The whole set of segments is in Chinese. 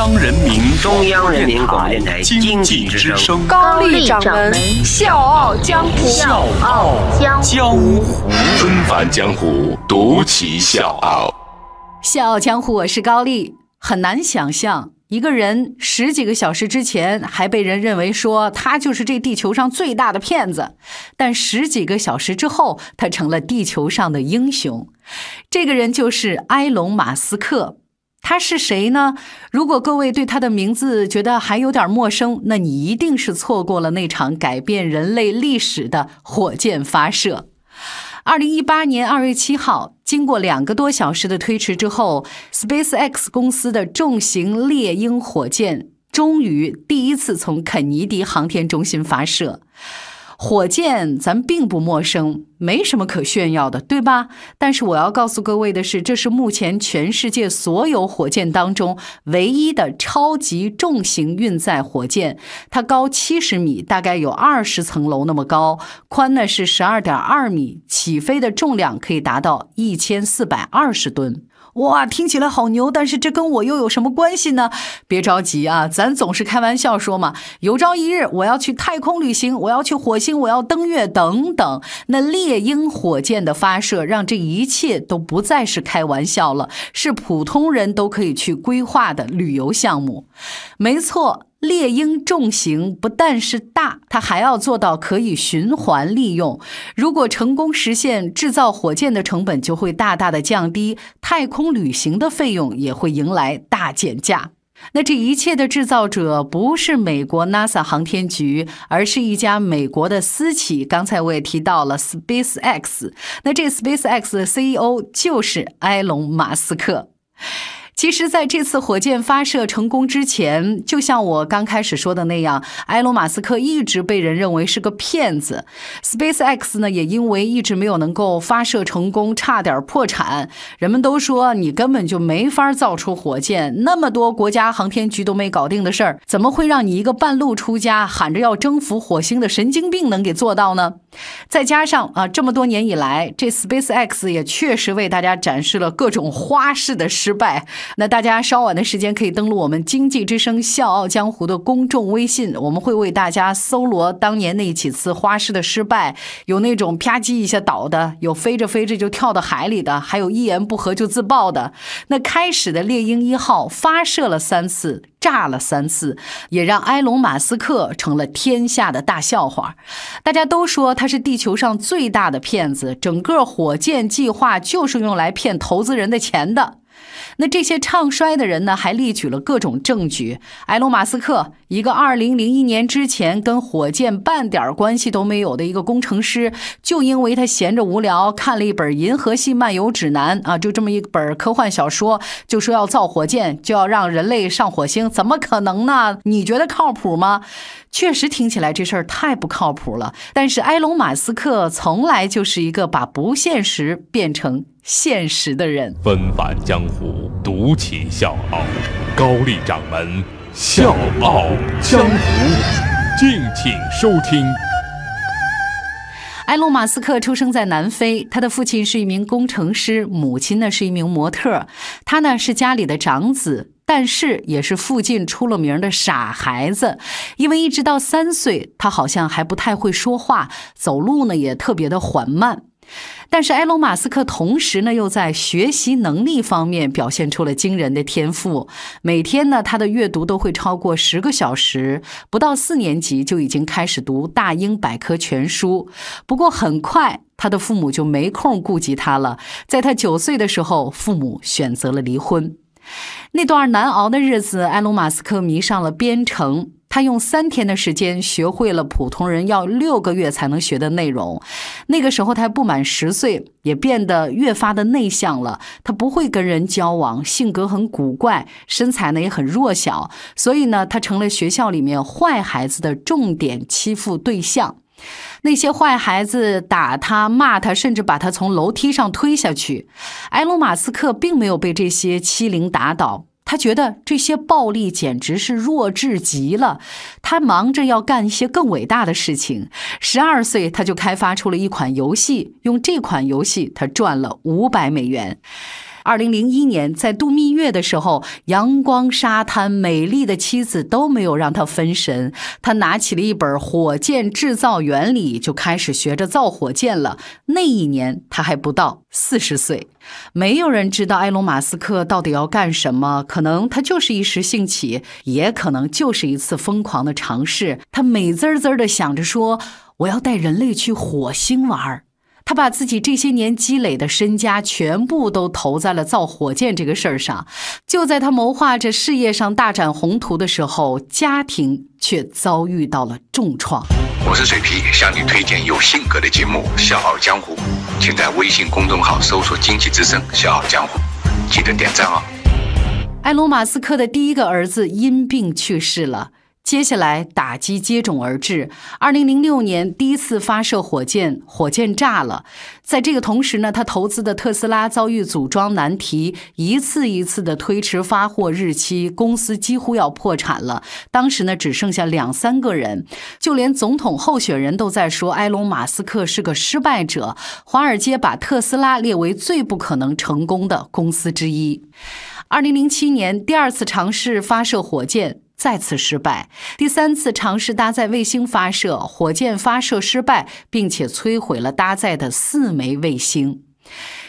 央人民中央人民广播电台经济之声高丽掌门笑傲江湖，笑傲江湖，纷繁江湖，独骑笑傲。笑傲江湖，我是高丽。很难想象，一个人十几个小时之前还被人认为说他就是这地球上最大的骗子，但十几个小时之后，他成了地球上的英雄。这个人就是埃隆·马斯克。他是谁呢？如果各位对他的名字觉得还有点陌生，那你一定是错过了那场改变人类历史的火箭发射。二零一八年二月七号，经过两个多小时的推迟之后，SpaceX 公司的重型猎鹰火箭终于第一次从肯尼迪航天中心发射。火箭咱并不陌生，没什么可炫耀的，对吧？但是我要告诉各位的是，这是目前全世界所有火箭当中唯一的超级重型运载火箭。它高七十米，大概有二十层楼那么高，宽呢是十二点二米，起飞的重量可以达到一千四百二十吨。哇，听起来好牛，但是这跟我又有什么关系呢？别着急啊，咱总是开玩笑说嘛，有朝一日我要去太空旅行，我要去火星，我要登月等等。那历猎鹰火箭的发射，让这一切都不再是开玩笑了，是普通人都可以去规划的旅游项目。没错。猎鹰重型不但是大，它还要做到可以循环利用。如果成功实现，制造火箭的成本就会大大的降低，太空旅行的费用也会迎来大减价。那这一切的制造者不是美国 NASA 航天局，而是一家美国的私企。刚才我也提到了 SpaceX，那这 SpaceX 的 CEO 就是埃隆·马斯克。其实，在这次火箭发射成功之前，就像我刚开始说的那样，埃隆·马斯克一直被人认为是个骗子。SpaceX 呢，也因为一直没有能够发射成功，差点破产。人们都说你根本就没法造出火箭，那么多国家航天局都没搞定的事儿，怎么会让你一个半路出家、喊着要征服火星的神经病能给做到呢？再加上啊，这么多年以来，这 SpaceX 也确实为大家展示了各种花式的失败。那大家稍晚的时间可以登录我们经济之声笑傲江湖的公众微信，我们会为大家搜罗当年那几次花式的失败，有那种啪叽一下倒的，有飞着飞着就跳到海里的，还有一言不合就自爆的。那开始的猎鹰一号发射了三次，炸了三次，也让埃隆·马斯克成了天下的大笑话。大家都说他是地球上最大的骗子，整个火箭计划就是用来骗投资人的钱的。那这些唱衰的人呢，还列举了各种证据。埃隆·马斯克，一个2001年之前跟火箭半点关系都没有的一个工程师，就因为他闲着无聊看了一本《银河系漫游指南》啊，就这么一本科幻小说，就说要造火箭，就要让人类上火星，怎么可能呢？你觉得靠谱吗？确实听起来这事儿太不靠谱了。但是埃隆·马斯克从来就是一个把不现实变成。现实的人，纷繁江湖，独起笑傲。高丽掌门，笑傲江湖，敬请收听。埃隆·马斯克出生在南非，他的父亲是一名工程师，母亲呢是一名模特。他呢是家里的长子，但是也是附近出了名的傻孩子，因为一直到三岁，他好像还不太会说话，走路呢也特别的缓慢。但是埃隆·马斯克同时呢，又在学习能力方面表现出了惊人的天赋。每天呢，他的阅读都会超过十个小时，不到四年级就已经开始读《大英百科全书》。不过很快，他的父母就没空顾及他了。在他九岁的时候，父母选择了离婚。那段难熬的日子，埃隆·马斯克迷上了编程。他用三天的时间学会了普通人要六个月才能学的内容。那个时候他不满十岁，也变得越发的内向了。他不会跟人交往，性格很古怪，身材呢也很弱小。所以呢，他成了学校里面坏孩子的重点欺负对象。那些坏孩子打他、骂他，甚至把他从楼梯上推下去。埃隆·马斯克并没有被这些欺凌打倒。他觉得这些暴力简直是弱智极了，他忙着要干一些更伟大的事情。十二岁，他就开发出了一款游戏，用这款游戏他赚了五百美元。二零零一年在度蜜月的时候，阳光、沙滩、美丽的妻子都没有让他分神。他拿起了一本《火箭制造原理》，就开始学着造火箭了。那一年他还不到四十岁。没有人知道埃隆·马斯克到底要干什么，可能他就是一时兴起，也可能就是一次疯狂的尝试。他美滋滋的想着说：“我要带人类去火星玩。”他把自己这些年积累的身家全部都投在了造火箭这个事儿上。就在他谋划着事业上大展宏图的时候，家庭却遭遇到了重创。我是水皮，向你推荐有性格的节目《笑傲江湖》，请在微信公众号搜索“经济之声笑傲江湖”，记得点赞哦。埃隆·马斯克的第一个儿子因病去世了。接下来打击接踵而至。二零零六年第一次发射火箭，火箭炸了。在这个同时呢，他投资的特斯拉遭遇组装难题，一次一次的推迟发货日期，公司几乎要破产了。当时呢，只剩下两三个人，就连总统候选人都在说埃隆·马斯克是个失败者。华尔街把特斯拉列为最不可能成功的公司之一。二零零七年第二次尝试发射火箭。再次失败，第三次尝试搭载卫星发射，火箭发射失败，并且摧毁了搭载的四枚卫星。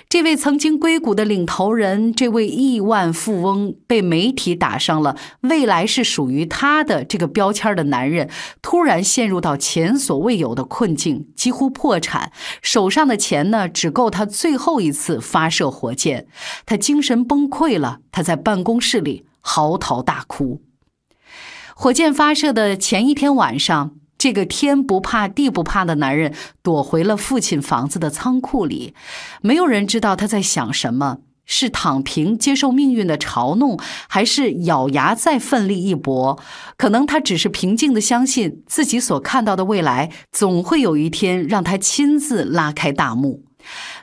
这位曾经硅谷的领头人，这位亿万富翁，被媒体打上了“未来是属于他的”这个标签的男人，突然陷入到前所未有的困境，几乎破产，手上的钱呢，只够他最后一次发射火箭。他精神崩溃了，他在办公室里嚎啕大哭。火箭发射的前一天晚上，这个天不怕地不怕的男人躲回了父亲房子的仓库里。没有人知道他在想什么：是躺平接受命运的嘲弄，还是咬牙再奋力一搏？可能他只是平静的相信自己所看到的未来，总会有一天让他亲自拉开大幕。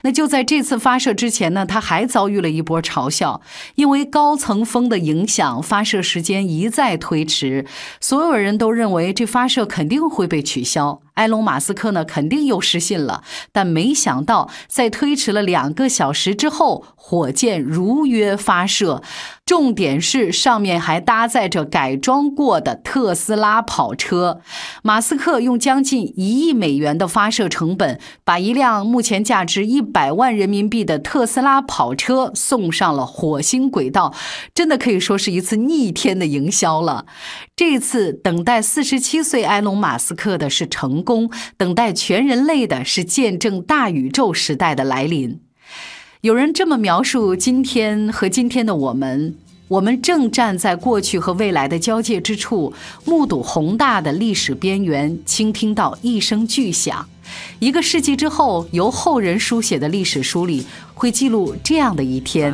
那就在这次发射之前呢，他还遭遇了一波嘲笑，因为高层风的影响，发射时间一再推迟，所有人都认为这发射肯定会被取消。埃隆·马斯克呢，肯定又失信了，但没想到，在推迟了两个小时之后，火箭如约发射。重点是上面还搭载着改装过的特斯拉跑车。马斯克用将近一亿美元的发射成本，把一辆目前价值一百万人民币的特斯拉跑车送上了火星轨道，真的可以说是一次逆天的营销了。这次等待四十七岁埃隆·马斯克的是成。等待全人类的是见证大宇宙时代的来临。有人这么描述今天和今天的我们：我们正站在过去和未来的交界之处，目睹宏大的历史边缘，倾听到一声巨响。一个世纪之后，由后人书写的历史书里会记录这样的一天。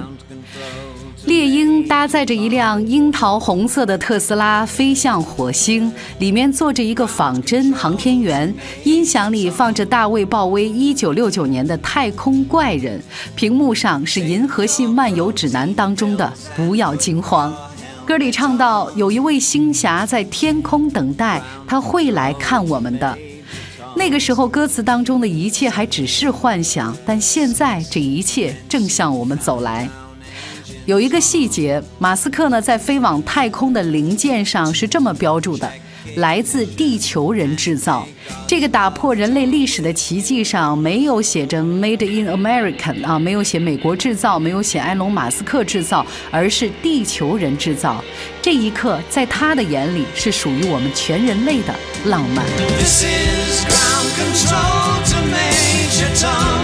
猎鹰搭载着一辆樱桃红色的特斯拉飞向火星，里面坐着一个仿真航天员，音响里放着大卫·鲍威1969年的《太空怪人》，屏幕上是《银河系漫游指南》当中的“不要惊慌”。歌里唱到：“有一位星侠在天空等待，他会来看我们的。”那个时候，歌词当中的一切还只是幻想，但现在这一切正向我们走来。有一个细节，马斯克呢在飞往太空的零件上是这么标注的：来自地球人制造。这个打破人类历史的奇迹上没有写着 “Made in America” 啊，没有写美国制造，没有写埃隆·马斯克制造，而是地球人制造。这一刻，在他的眼里是属于我们全人类的浪漫。This is ground control. to major tone.